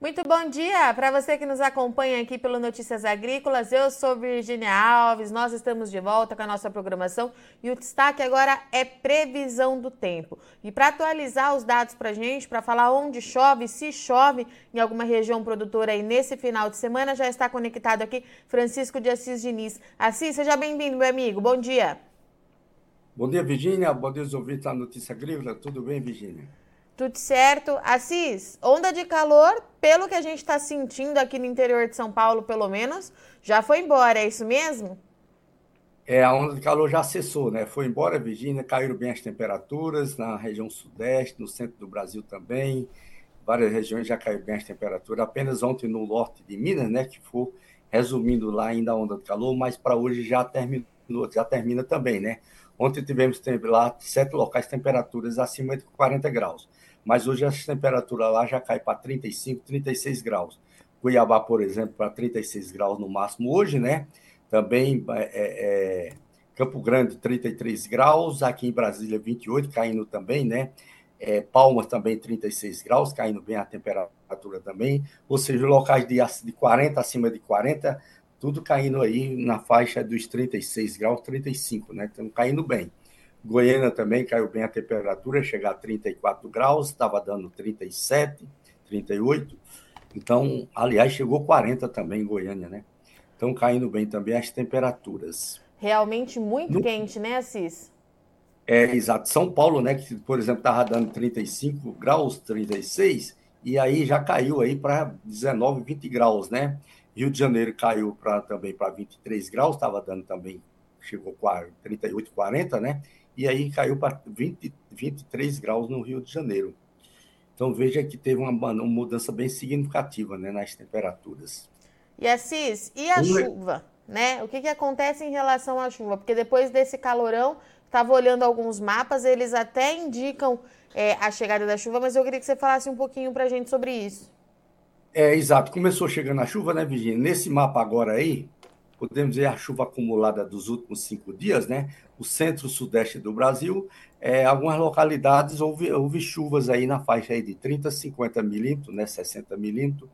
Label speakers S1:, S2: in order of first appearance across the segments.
S1: Muito bom dia para você que nos acompanha aqui pelo Notícias Agrícolas. Eu sou Virginia Alves, nós estamos de volta com a nossa programação e o destaque agora é previsão do tempo. E para atualizar os dados para a gente, para falar onde chove, se chove em alguma região produtora aí nesse final de semana, já está conectado aqui Francisco de Assis Diniz. Assis, seja bem-vindo, meu amigo. Bom dia.
S2: Bom dia, Virginia. Bom dia, ouvintes da Notícia Agrícola. Tudo bem, Virginia?
S1: Tudo certo. Assis, onda de calor, pelo que a gente está sentindo aqui no interior de São Paulo, pelo menos, já foi embora, é isso mesmo?
S2: É, a onda de calor já cessou, né? Foi embora, Virgínia, caíram bem as temperaturas na região sudeste, no centro do Brasil também. Várias regiões já caíram bem as temperaturas. Apenas ontem no norte de Minas, né? Que for resumindo lá ainda a onda de calor, mas para hoje já terminou, já termina também, né? Ontem tivemos lá sete locais temperaturas acima de 40 graus mas hoje a temperatura lá já cai para 35, 36 graus. Cuiabá, por exemplo, para 36 graus no máximo hoje, né? Também é, é, é Campo Grande, 33 graus, aqui em Brasília, 28, caindo também, né? É, Palmas também 36 graus, caindo bem a temperatura também, ou seja, locais de, de 40 acima de 40, tudo caindo aí na faixa dos 36 graus, 35, né? Estamos caindo bem. Goiânia também caiu bem a temperatura, chegar a 34 graus, estava dando 37, 38. Então, aliás, chegou 40 também em Goiânia, né? Então, caindo bem também as temperaturas.
S1: Realmente muito no... quente, né, Assis?
S2: É, exato. São Paulo, né, que, por exemplo, estava dando 35 graus, 36, e aí já caiu aí para 19, 20 graus, né? Rio de Janeiro caiu pra, também para 23 graus, estava dando também, chegou a 38, 40, né? E aí caiu para 20, 23 graus no Rio de Janeiro. Então veja que teve uma, uma mudança bem significativa né, nas temperaturas.
S1: E Assis, e a chuva? Né? O que, que acontece em relação à chuva? Porque depois desse calorão, estava olhando alguns mapas, eles até indicam é, a chegada da chuva, mas eu queria que você falasse um pouquinho para a gente sobre isso.
S2: É, exato. Começou chegando a chuva, né, Virginia? Nesse mapa agora aí, podemos ver a chuva acumulada dos últimos cinco dias, né? O centro-sudeste do Brasil, é, algumas localidades houve, houve chuvas aí na faixa aí de 30, 50 milímetros, né? 60 milímetros,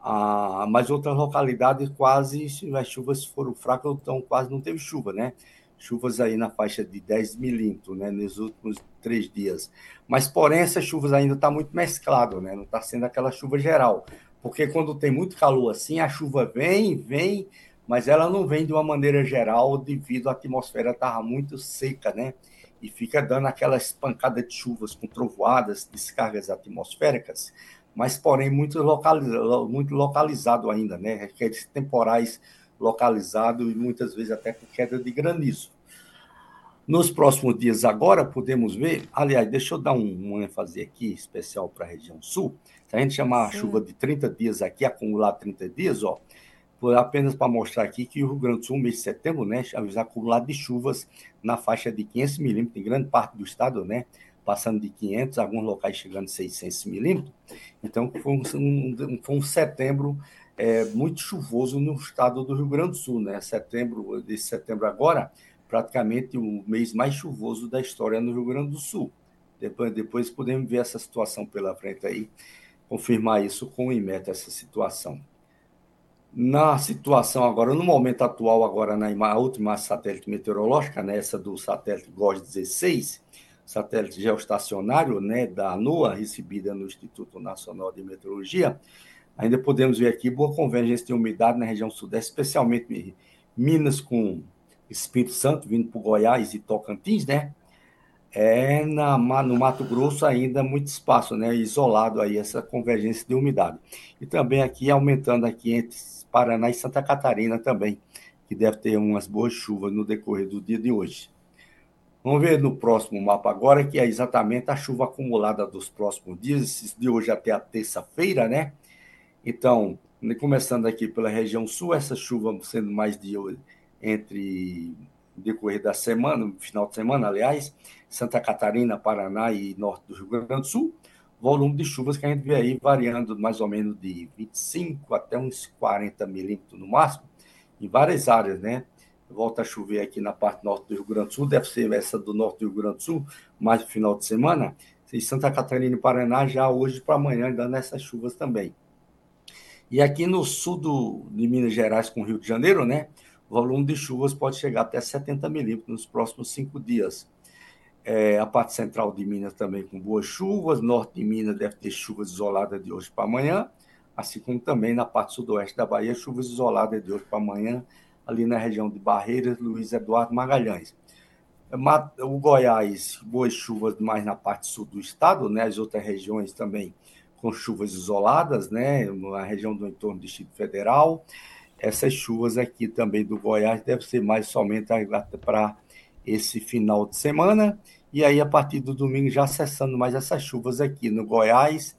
S2: ah, mas outras localidades quase, as chuvas foram fracas, então quase não teve chuva, né? Chuvas aí na faixa de 10 milímetros, né? Nos últimos três dias. Mas, porém, essas chuvas ainda estão tá muito mesclado, né? Não está sendo aquela chuva geral. Porque quando tem muito calor assim, a chuva vem, vem, mas ela não vem de uma maneira geral devido à atmosfera estar muito seca, né? E fica dando aquela espancada de chuvas com trovoadas, descargas atmosféricas, mas porém muito localizado, muito localizado ainda, né? Aqueles temporais localizados e muitas vezes até com queda de granizo. Nos próximos dias agora podemos ver, aliás, deixa eu dar um, um ênfase aqui especial para a região sul. Se a gente chamar Sim. a chuva de 30 dias aqui, acumular 30 dias, ó, apenas para mostrar aqui que o Rio Grande do Sul, mês de setembro, né, avisar acumulado de chuvas na faixa de 500 milímetros, em grande parte do estado, né, passando de 500, alguns locais chegando a 600 milímetros. Então, foi um, um, foi um setembro é, muito chuvoso no estado do Rio Grande do Sul, né? Setembro, de setembro agora, praticamente o mês mais chuvoso da história no Rio Grande do Sul. Depois, depois podemos ver essa situação pela frente aí, confirmar isso com o IMET, essa situação na situação agora, no momento atual, agora na última satélite meteorológica, nessa né, do satélite GOS-16, satélite geoestacionário né, da ANOA, recebida no Instituto Nacional de Meteorologia, ainda podemos ver aqui boa convergência de umidade na região sudeste, especialmente Minas com Espírito Santo, vindo para Goiás e Tocantins, né? É na, no Mato Grosso ainda muito espaço, né? Isolado aí essa convergência de umidade. E também aqui aumentando aqui entre Paraná e Santa Catarina também, que deve ter umas boas chuvas no decorrer do dia de hoje. Vamos ver no próximo mapa agora, que é exatamente a chuva acumulada dos próximos dias, de hoje até a terça-feira, né? Então, começando aqui pela região sul, essa chuva sendo mais de entre decorrer da semana, final de semana, aliás, Santa Catarina, Paraná e norte do Rio Grande do Sul volume de chuvas que a gente vê aí variando mais ou menos de 25 até uns 40 milímetros no máximo, em várias áreas, né? Volta a chover aqui na parte norte do Rio Grande do Sul, deve ser essa do norte do Rio Grande do Sul, mais no final de semana. Em Santa Catarina e Paraná, já hoje para amanhã, dando essas chuvas também. E aqui no sul do, de Minas Gerais, com Rio de Janeiro, né, o volume de chuvas pode chegar até 70 milímetros nos próximos cinco dias. É, a parte central de Minas também com boas chuvas, norte de Minas deve ter chuvas isoladas de hoje para amanhã, assim como também na parte sudoeste da Bahia, chuvas isoladas de hoje para amanhã, ali na região de Barreiras, Luiz Eduardo Magalhães. O Goiás, boas chuvas mais na parte sul do estado, né? As outras regiões também com chuvas isoladas, né? Na região do entorno do Distrito Federal. Essas chuvas aqui também do Goiás devem ser mais somente para esse final de semana. E aí, a partir do domingo, já cessando mais essas chuvas aqui no Goiás,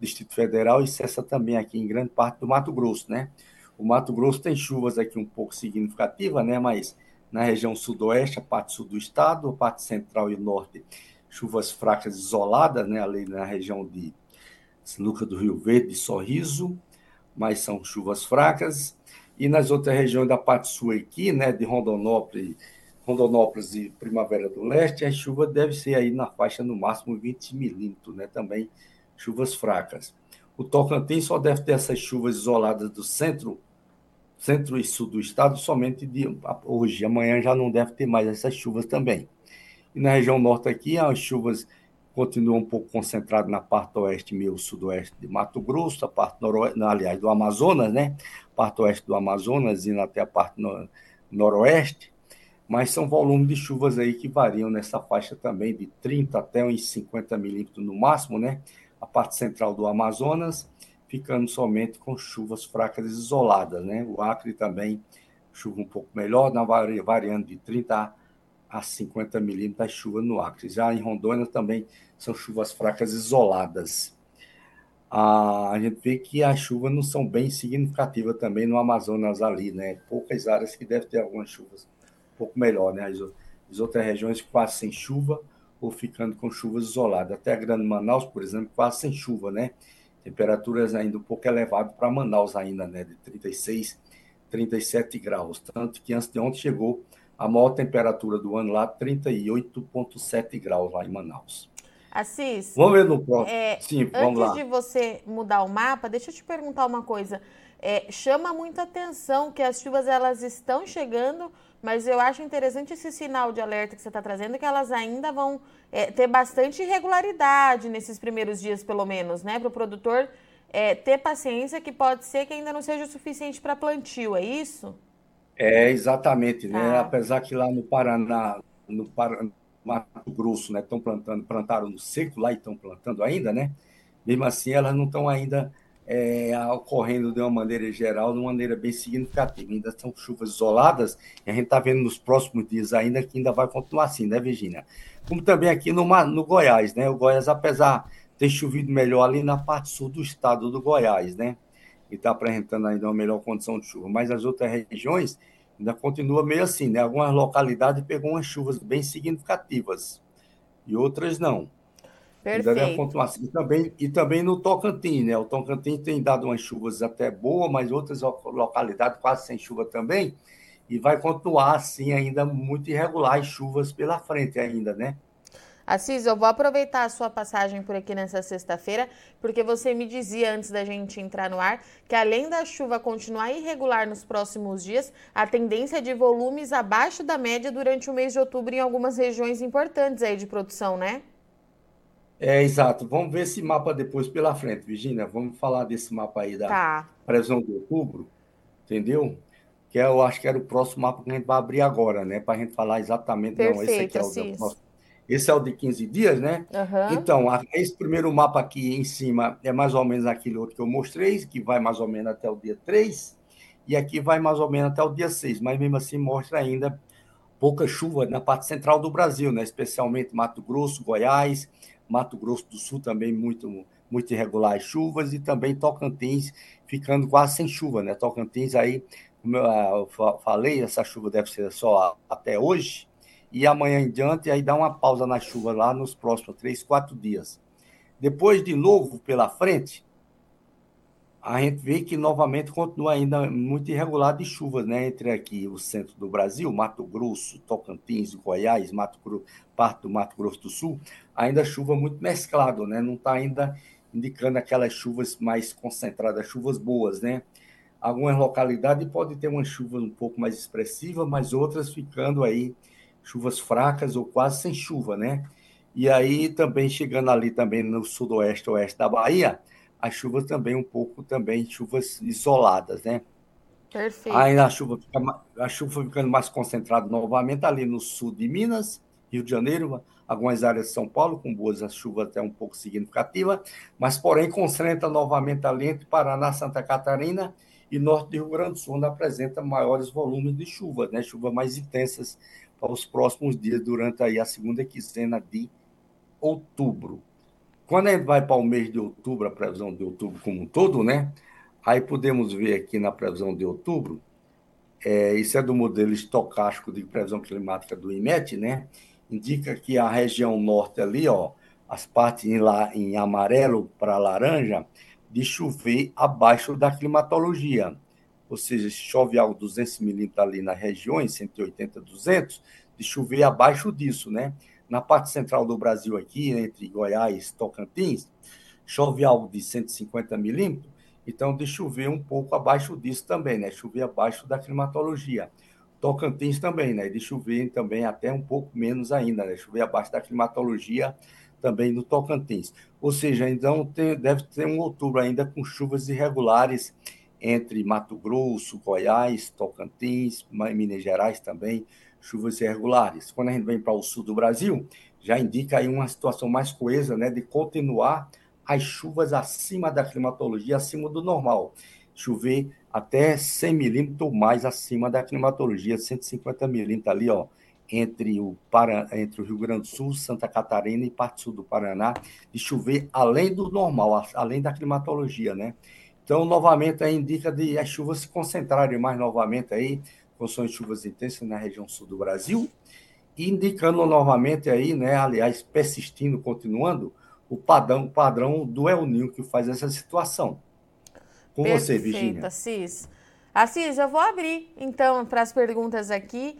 S2: Distrito Federal, e cessa também aqui em grande parte do Mato Grosso, né? O Mato Grosso tem chuvas aqui um pouco significativas, né? Mas na região sudoeste, a parte sul do estado, a parte central e norte, chuvas fracas isoladas, né, ali na região de Sinuca do Rio Verde, Sorriso, mas são chuvas fracas. E nas outras regiões da parte sul aqui, né, de Rondonópolis, Rondonópolis e Primavera do Leste, a chuva deve ser aí na faixa no máximo 20 milímetros, né, também chuvas fracas. O Tocantins só deve ter essas chuvas isoladas do centro centro e sul do estado somente de hoje. Amanhã já não deve ter mais essas chuvas também. E na região norte aqui, as chuvas continuam um pouco concentradas na parte oeste e meio sudoeste de Mato Grosso, a parte noroeste, aliás, do Amazonas, né? Parte oeste do Amazonas e até a parte no, noroeste. Mas são volumes de chuvas aí que variam nessa faixa também de 30 até uns 50 milímetros no máximo, né? A parte central do Amazonas ficando somente com chuvas fracas isoladas, né? O Acre também chuva um pouco melhor, variando de 30 a 50 milímetros de chuva no Acre. Já em Rondônia também são chuvas fracas isoladas. Ah, a gente vê que as chuvas não são bem significativas também no Amazonas ali, né? Poucas áreas que devem ter algumas chuvas pouco melhor, né? As, as outras regiões quase sem chuva ou ficando com chuvas isoladas. Até a Grande Manaus, por exemplo, quase sem chuva, né? temperaturas ainda um pouco elevadas para Manaus ainda, né, de 36, 37 graus, tanto que antes de ontem chegou a maior temperatura do ano lá, 38,7 graus lá em Manaus.
S1: Assis,
S2: vamos ver no próximo. É, Sim, vamos
S1: antes lá. de você mudar o mapa, deixa eu te perguntar uma coisa. É, chama muita atenção que as chuvas elas estão chegando, mas eu acho interessante esse sinal de alerta que você está trazendo, que elas ainda vão é, ter bastante irregularidade nesses primeiros dias, pelo menos, né? Para o produtor é, ter paciência, que pode ser que ainda não seja o suficiente para plantio, é isso?
S2: É, exatamente, né? Tá. Apesar que lá no Paraná, no Paraná, Mato Grosso, né, estão plantando, plantaram no seco lá e estão plantando ainda, né? Mesmo assim, elas não estão ainda é, ocorrendo de uma maneira geral, de uma maneira bem significativa. Ainda são chuvas isoladas, e a gente está vendo nos próximos dias ainda que ainda vai continuar assim, né, Virginia? Como também aqui no, no Goiás, né? O Goiás, apesar de ter chovido melhor ali na parte sul do estado do Goiás, né? E está apresentando ainda uma melhor condição de chuva, mas as outras regiões ainda continua meio assim, né? Algumas localidades pegou umas chuvas bem significativas e outras não.
S1: Perfeito. Ainda
S2: assim. E também, e também no Tocantins, né? O Tocantins tem dado umas chuvas até boas, mas outras localidades quase sem chuva também. E vai continuar assim ainda muito irregular as chuvas pela frente ainda, né?
S1: Assis, eu vou aproveitar a sua passagem por aqui nessa sexta-feira, porque você me dizia antes da gente entrar no ar que além da chuva continuar irregular nos próximos dias, a tendência é de volumes abaixo da média durante o mês de outubro em algumas regiões importantes aí de produção, né?
S2: É, exato. Vamos ver esse mapa depois pela frente, Virginia. Vamos falar desse mapa aí da tá. previsão de outubro, entendeu? Que é, eu acho que era o próximo mapa que a gente vai abrir agora, né? Para a gente falar exatamente.
S1: Perfeito,
S2: não, esse aqui
S1: é o
S2: esse é o de 15 dias, né?
S1: Uhum.
S2: Então, esse primeiro mapa aqui em cima é mais ou menos aquele outro que eu mostrei, que vai mais ou menos até o dia 3, e aqui vai mais ou menos até o dia 6, mas mesmo assim mostra ainda pouca chuva na parte central do Brasil, né? Especialmente Mato Grosso, Goiás, Mato Grosso do Sul também muito, muito irregular as chuvas e também Tocantins ficando quase sem chuva, né? Tocantins aí, como eu falei, essa chuva deve ser só até hoje e amanhã em diante, aí dá uma pausa na chuva lá nos próximos três, quatro dias. Depois, de novo, pela frente, a gente vê que novamente continua ainda muito irregular de chuvas, né? Entre aqui o centro do Brasil, Mato Grosso, Tocantins, Goiás, Mato Grosso, parte do Mato Grosso do Sul, ainda chuva muito mesclado, né? Não está ainda indicando aquelas chuvas mais concentradas, chuvas boas, né? Algumas localidades pode ter uma chuva um pouco mais expressiva, mas outras ficando aí chuvas fracas ou quase sem chuva, né? E aí também chegando ali também no sudoeste oeste da Bahia, as chuvas também um pouco também chuvas isoladas, né?
S1: Perfeito.
S2: Aí a chuva fica, a chuva ficando mais concentrada novamente ali no sul de Minas, Rio de Janeiro, algumas áreas de São Paulo com boas chuvas até um pouco significativa, mas porém concentra novamente ali entre Paraná, Santa Catarina e norte do Rio Grande do Sul, onde apresenta maiores volumes de chuva, né? Chuvas mais intensas para os próximos dias durante aí a segunda quinzena de outubro. Quando a gente vai para o mês de outubro, a previsão de outubro como um todo, né? Aí podemos ver aqui na previsão de outubro, é, isso é do modelo estocástico de previsão climática do IMET, né? Indica que a região norte ali, ó, as partes lá, em amarelo para laranja, de chover abaixo da climatologia. Ou seja, se chove algo 200 milímetros ali nas regiões, 180, 200, de chover abaixo disso, né? Na parte central do Brasil aqui, entre Goiás e Tocantins, chove algo de 150 milímetros, então, de chover um pouco abaixo disso também, né? Chover abaixo da climatologia. Tocantins também, né? De chover também até um pouco menos ainda, né? Chover abaixo da climatologia também no Tocantins. Ou seja, então tem, deve ter um outubro ainda com chuvas irregulares entre Mato Grosso, Goiás, Tocantins, Minas Gerais também, chuvas irregulares. Quando a gente vem para o sul do Brasil, já indica aí uma situação mais coesa, né? De continuar as chuvas acima da climatologia, acima do normal. Chover até 100 milímetros mais acima da climatologia, 150 milímetros ali, ó, entre o, Para, entre o Rio Grande do Sul, Santa Catarina e parte sul do Paraná, de chover além do normal, além da climatologia, né? Então, novamente, aí indica de as chuvas se concentrarem mais novamente aí, condições de chuvas intensas na região sul do Brasil, indicando novamente aí, né, aliás, persistindo, continuando, o padrão, padrão do El Ninho que faz essa situação. Com Perfeito, você, Virginia.
S1: Assis. Assis, eu vou abrir, então, para as perguntas aqui.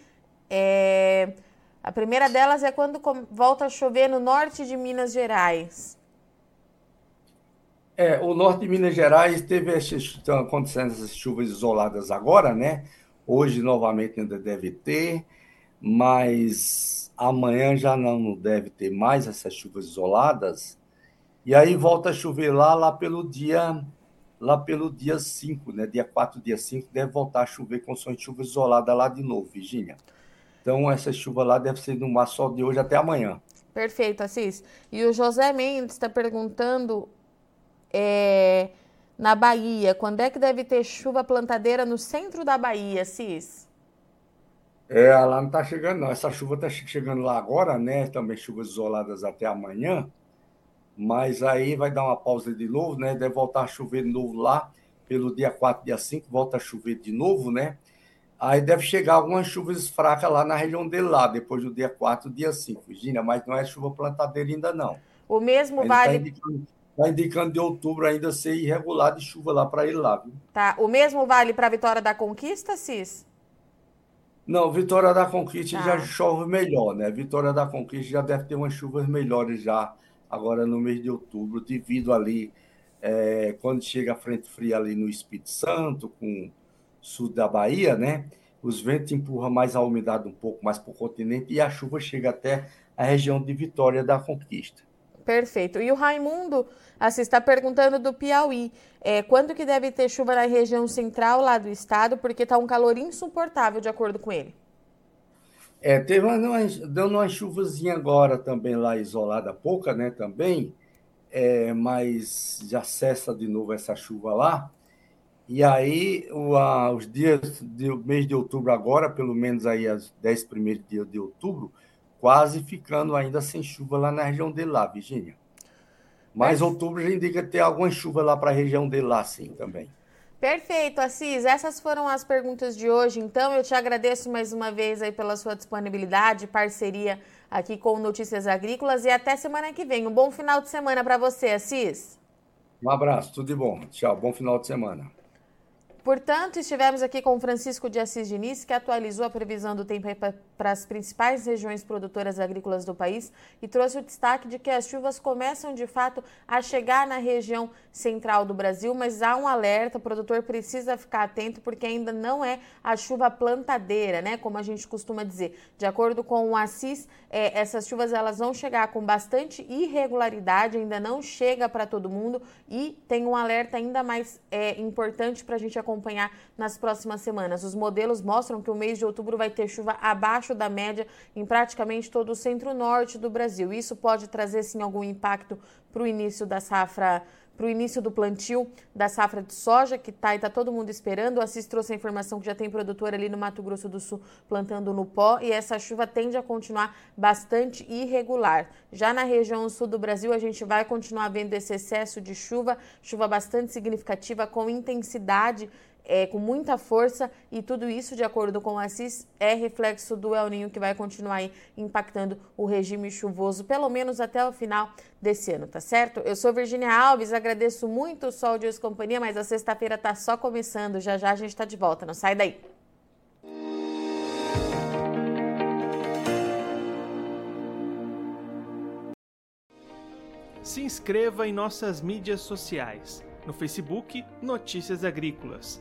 S1: É... A primeira delas é quando volta a chover no norte de Minas Gerais.
S2: É, o norte de Minas Gerais teve estão acontecendo essas chuvas isoladas agora, né? Hoje novamente ainda deve ter, mas amanhã já não deve ter mais essas chuvas isoladas. E aí volta a chover lá, lá pelo dia lá pelo dia 5, né? Dia 4, dia 5, deve voltar a chover com som de chuva isolada lá de novo, Virginia. Então, essa chuva lá deve ser no mar só de hoje até amanhã.
S1: Perfeito, Assis. E o José Mendes está perguntando é, na Bahia, quando é que deve ter chuva plantadeira no centro da Bahia, Assis?
S2: É, lá não está chegando, não. Essa chuva está chegando lá agora, né? Também chuvas isoladas até amanhã mas aí vai dar uma pausa de novo, né? Deve voltar a chover de novo lá, pelo dia 4, dia 5, volta a chover de novo, né? Aí deve chegar algumas chuvas fracas lá na região dele lá, depois do dia 4, dia 5, Virginia, mas não é chuva plantadeira ainda não.
S1: O mesmo ainda tá vale...
S2: Está indicando, tá indicando, de outubro ainda ser irregular de chuva lá para ele lá, viu?
S1: Tá, o mesmo vale para a Vitória da Conquista, Cis?
S2: Não, Vitória da Conquista tá. já chove melhor, né? Vitória da Conquista já deve ter umas chuvas melhores já agora no mês de outubro, devido ali, é, quando chega a frente fria ali no Espírito Santo, com sul da Bahia, né? Os ventos empurram mais a umidade um pouco mais para o continente e a chuva chega até a região de Vitória da Conquista.
S1: Perfeito. E o Raimundo assim, está perguntando do Piauí. É, quando que deve ter chuva na região central lá do estado? Porque está um calor insuportável, de acordo com ele.
S2: É, teve uma, dando uma chuvazinha agora também lá isolada, pouca, né, também, é, mas já cessa de novo essa chuva lá. E aí, o, a, os dias do mês de outubro agora, pelo menos aí os 10 primeiros dias de outubro, quase ficando ainda sem chuva lá na região dele lá, Virgínia. Mas outubro já indica ter alguma chuva lá para a região dele lá, sim, também.
S1: Perfeito, Assis. Essas foram as perguntas de hoje. Então, eu te agradeço mais uma vez aí pela sua disponibilidade, parceria aqui com Notícias Agrícolas e até semana que vem. Um bom final de semana para você, Assis.
S2: Um abraço, tudo de bom. Tchau, bom final de semana.
S1: Portanto, estivemos aqui com Francisco de Assis Diniz, que atualizou a previsão do tempo para as principais regiões produtoras agrícolas do país e trouxe o destaque de que as chuvas começam de fato a chegar na região central do Brasil, mas há um alerta, o produtor precisa ficar atento porque ainda não é a chuva plantadeira, né? Como a gente costuma dizer. De acordo com o Assis, é, essas chuvas elas vão chegar com bastante irregularidade, ainda não chega para todo mundo e tem um alerta ainda mais é, importante para a gente acompanhar acompanhar nas próximas semanas. Os modelos mostram que o mês de outubro vai ter chuva abaixo da média em praticamente todo o centro-norte do Brasil. Isso pode trazer sim algum impacto para o início da safra para o início do plantio da safra de soja, que está e está todo mundo esperando. O Assis trouxe a informação que já tem produtor ali no Mato Grosso do Sul plantando no pó e essa chuva tende a continuar bastante irregular. Já na região sul do Brasil, a gente vai continuar vendo esse excesso de chuva, chuva bastante significativa, com intensidade é, com muita força e tudo isso, de acordo com o Assis, é reflexo do El Ninho que vai continuar impactando o regime chuvoso, pelo menos até o final desse ano, tá certo? Eu sou Virginia Alves, agradeço muito o Sol de Os Companhia, mas a sexta-feira tá só começando, já já a gente tá de volta, não sai daí.
S3: Se inscreva em nossas mídias sociais. No Facebook, Notícias Agrícolas